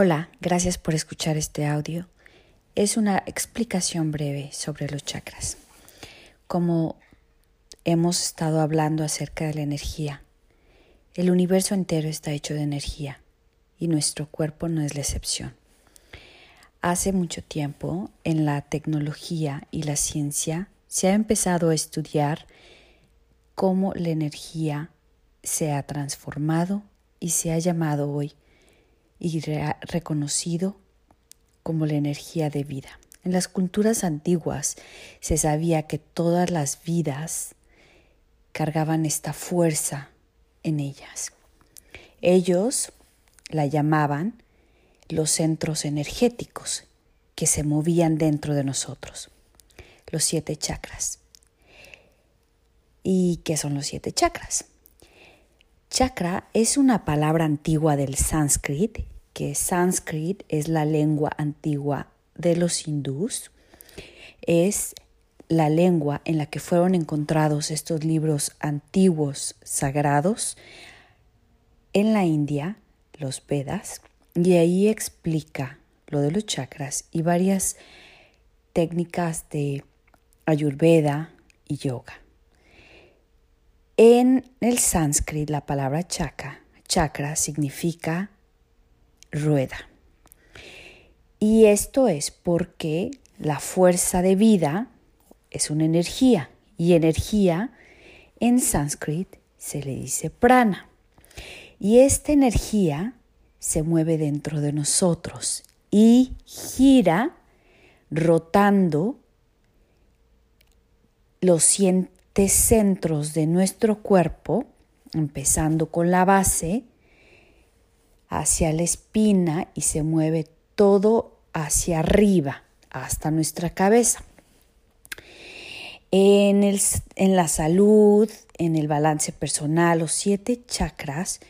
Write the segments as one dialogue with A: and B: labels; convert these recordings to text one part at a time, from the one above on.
A: Hola, gracias por escuchar este audio. Es una explicación breve sobre los chakras. Como hemos estado hablando acerca de la energía, el universo entero está hecho de energía y nuestro cuerpo no es la excepción. Hace mucho tiempo, en la tecnología y la ciencia, se ha empezado a estudiar cómo la energía se ha transformado y se ha llamado hoy y reconocido como la energía de vida. En las culturas antiguas se sabía que todas las vidas cargaban esta fuerza en ellas. Ellos la llamaban los centros energéticos que se movían dentro de nosotros, los siete chakras. ¿Y qué son los siete chakras? Chakra es una palabra antigua del sánscrito, que sánscrito es la lengua antigua de los hindús. Es la lengua en la que fueron encontrados estos libros antiguos sagrados en la India, los Vedas, y ahí explica lo de los chakras y varias técnicas de ayurveda y yoga. En el sánscrito la palabra chakra, chakra significa rueda. Y esto es porque la fuerza de vida es una energía y energía en sánscrito se le dice prana. Y esta energía se mueve dentro de nosotros y gira rotando los siete centros de nuestro cuerpo, empezando con la base, hacia la espina y se mueve todo hacia arriba, hasta nuestra cabeza. En, el, en la salud, en el balance personal, los siete chakras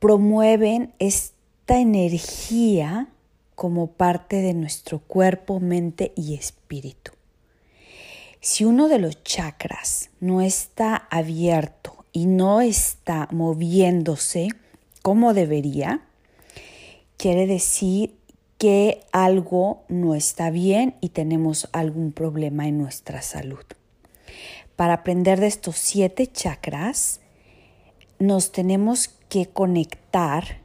A: promueven esta energía como parte de nuestro cuerpo, mente y espíritu. Si uno de los chakras no está abierto y no está moviéndose como debería, quiere decir que algo no está bien y tenemos algún problema en nuestra salud. Para aprender de estos siete chakras, nos tenemos que conectar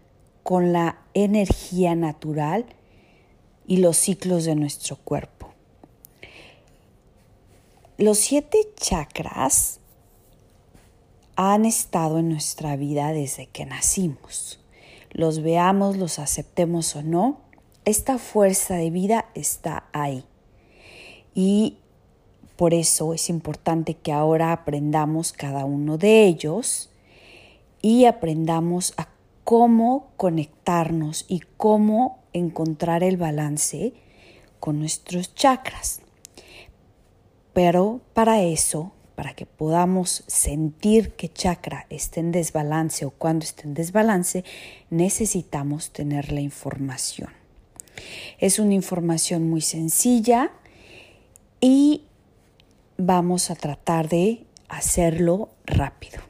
A: con la energía natural y los ciclos de nuestro cuerpo. Los siete chakras han estado en nuestra vida desde que nacimos. Los veamos, los aceptemos o no, esta fuerza de vida está ahí. Y por eso es importante que ahora aprendamos cada uno de ellos y aprendamos a cómo conectarnos y cómo encontrar el balance con nuestros chakras. Pero para eso, para que podamos sentir que chakra está en desbalance o cuando está en desbalance, necesitamos tener la información. Es una información muy sencilla y vamos a tratar de hacerlo rápido.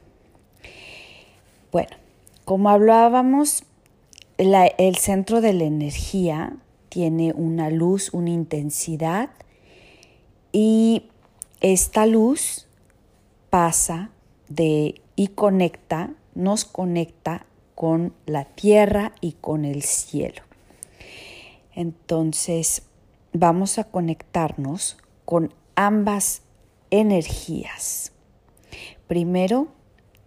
A: Bueno, como hablábamos, el centro de la energía tiene una luz, una intensidad y esta luz pasa de y conecta, nos conecta con la tierra y con el cielo. Entonces, vamos a conectarnos con ambas energías. Primero,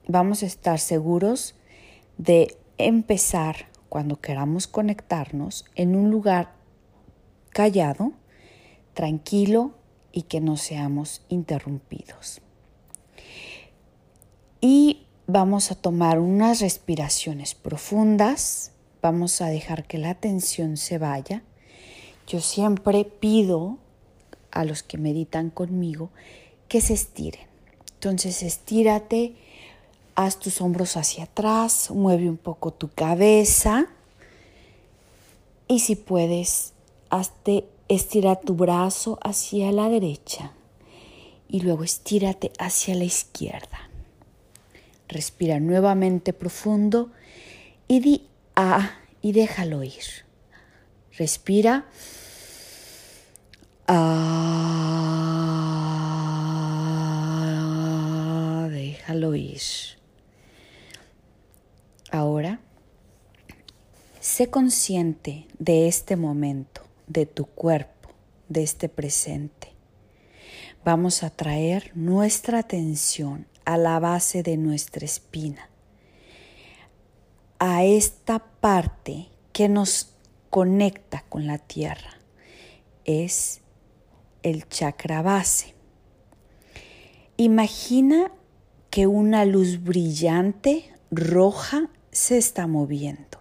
A: vamos a estar seguros de empezar cuando queramos conectarnos en un lugar callado, tranquilo y que no seamos interrumpidos. Y vamos a tomar unas respiraciones profundas vamos a dejar que la tensión se vaya. Yo siempre pido a los que meditan conmigo que se estiren. Entonces estírate, haz tus hombros hacia atrás, mueve un poco tu cabeza y si puedes, hazte estira tu brazo hacia la derecha y luego estírate hacia la izquierda. Respira nuevamente profundo y di A y déjalo ir. Respira. Ah, déjalo ir. Ahora, sé consciente de este momento, de tu cuerpo, de este presente. Vamos a traer nuestra atención a la base de nuestra espina, a esta parte que nos conecta con la tierra. Es el chakra base. Imagina que una luz brillante roja se está moviendo.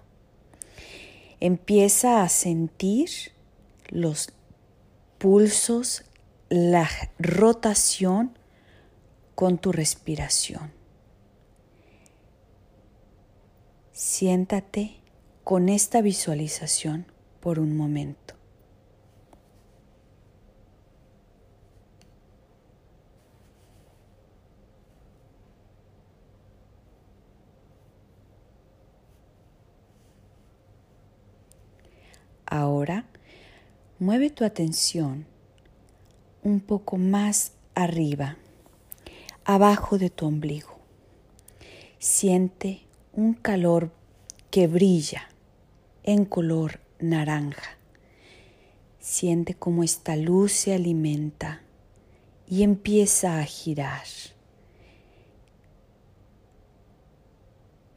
A: Empieza a sentir los pulsos, la rotación con tu respiración. Siéntate con esta visualización por un momento. Ahora, mueve tu atención un poco más arriba abajo de tu ombligo. Siente un calor que brilla en color naranja. Siente cómo esta luz se alimenta y empieza a girar.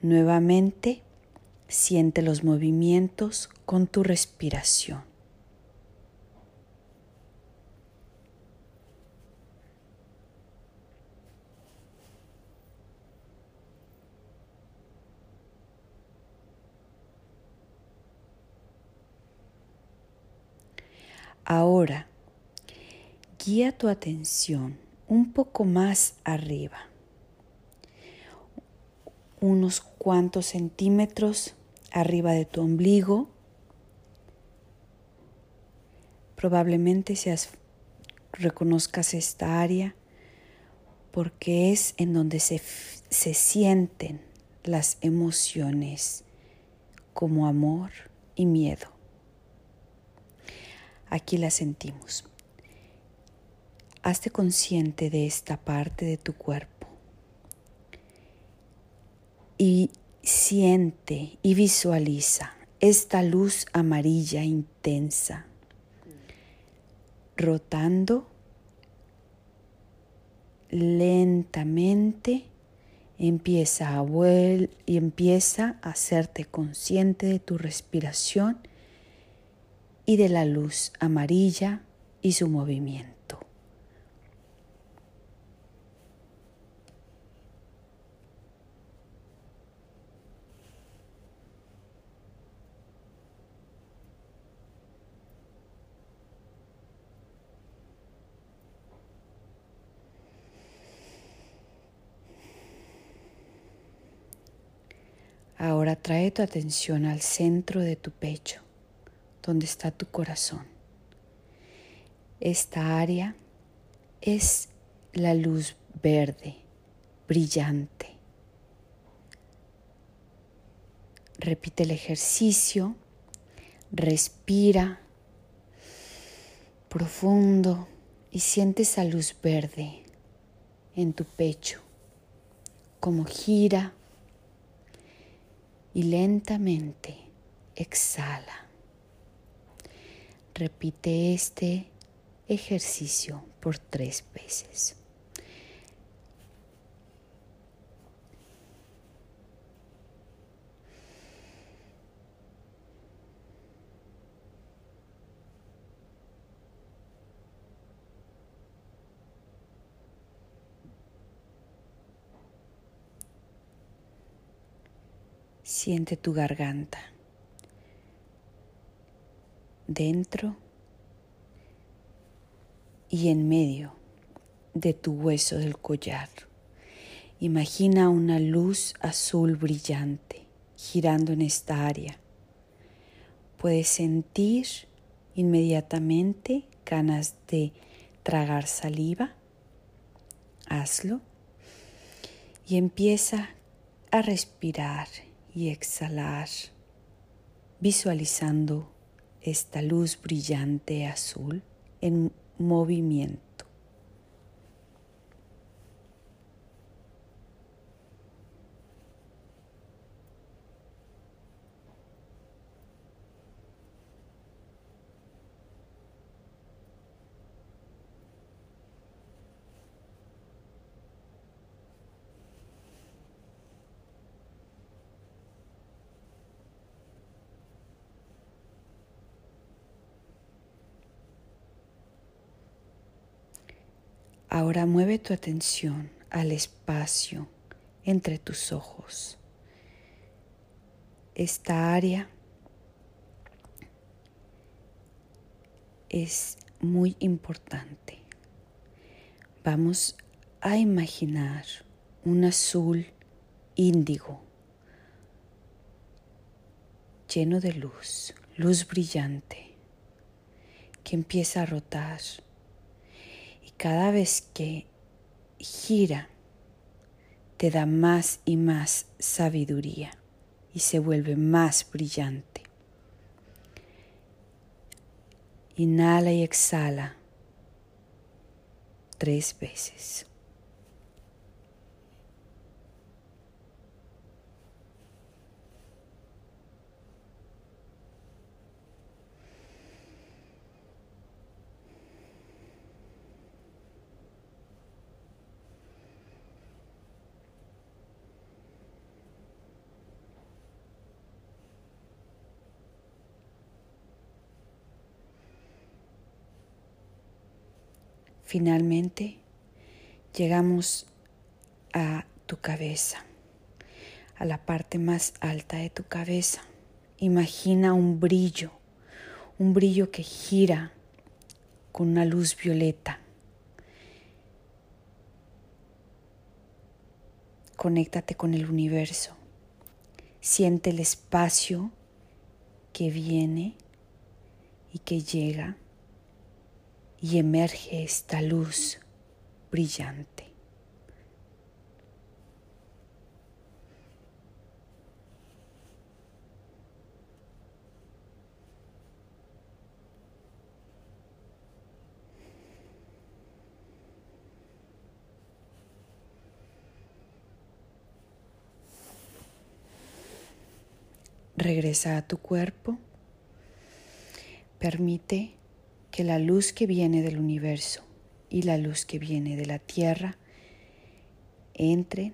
A: Nuevamente, siente los movimientos con tu respiración. Ahora, guía tu atención un poco más arriba, unos cuantos centímetros arriba de tu ombligo. Probablemente seas, reconozcas esta área porque es en donde se, se sienten las emociones como amor y miedo aquí la sentimos. Hazte consciente de esta parte de tu cuerpo y siente y visualiza esta luz amarilla intensa rotando lentamente empieza a y empieza a hacerte consciente de tu respiración y de la luz amarilla y su movimiento. Ahora trae tu atención al centro de tu pecho donde está tu corazón. Esta área es la luz verde, brillante. Repite el ejercicio, respira profundo y siente esa luz verde en tu pecho, como gira y lentamente exhala. Repite este ejercicio por tres veces. Siente tu garganta dentro y en medio de tu hueso del collar. Imagina una luz azul brillante girando en esta área. Puedes sentir inmediatamente ganas de tragar saliva. Hazlo y empieza a respirar y exhalar, visualizando esta luz brillante azul en movimiento. Ahora mueve tu atención al espacio entre tus ojos. Esta área es muy importante. Vamos a imaginar un azul índigo lleno de luz, luz brillante, que empieza a rotar cada vez que gira, te da más y más sabiduría y se vuelve más brillante. Inhala y exhala tres veces. Finalmente llegamos a tu cabeza, a la parte más alta de tu cabeza. Imagina un brillo, un brillo que gira con una luz violeta. Conéctate con el universo. Siente el espacio que viene y que llega y emerge esta luz brillante. Regresa a tu cuerpo. Permite que la luz que viene del universo y la luz que viene de la tierra entren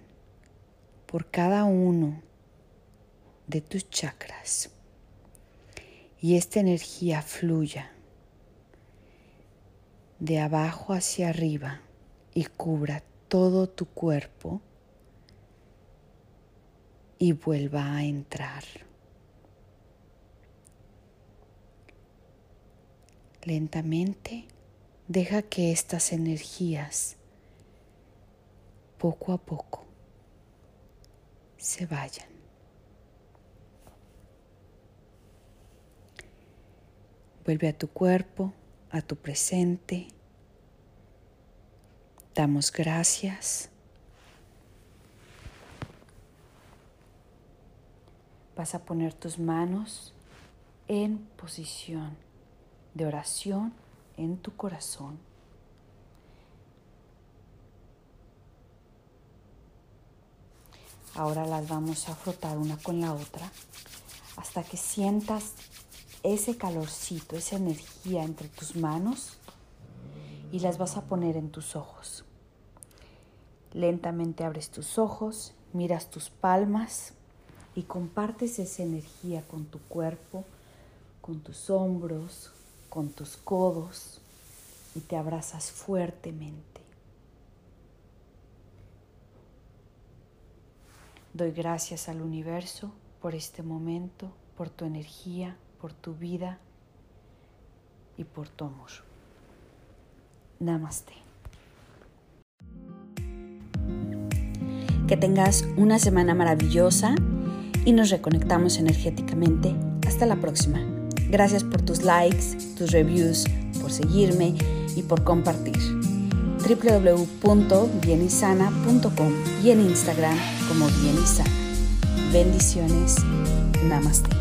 A: por cada uno de tus chakras y esta energía fluya de abajo hacia arriba y cubra todo tu cuerpo y vuelva a entrar. Lentamente deja que estas energías poco a poco se vayan. Vuelve a tu cuerpo, a tu presente. Damos gracias. Vas a poner tus manos en posición de oración en tu corazón. Ahora las vamos a frotar una con la otra hasta que sientas ese calorcito, esa energía entre tus manos y las vas a poner en tus ojos. Lentamente abres tus ojos, miras tus palmas y compartes esa energía con tu cuerpo, con tus hombros, con tus codos y te abrazas fuertemente. Doy gracias al universo por este momento, por tu energía, por tu vida. y por tu amor. Namaste. Que tengas una semana maravillosa y nos reconectamos energéticamente. Hasta la próxima. Gracias por tus likes, tus reviews, por seguirme y por compartir. www.bienisana.com y en Instagram como Bienisana. Bendiciones. Namaste.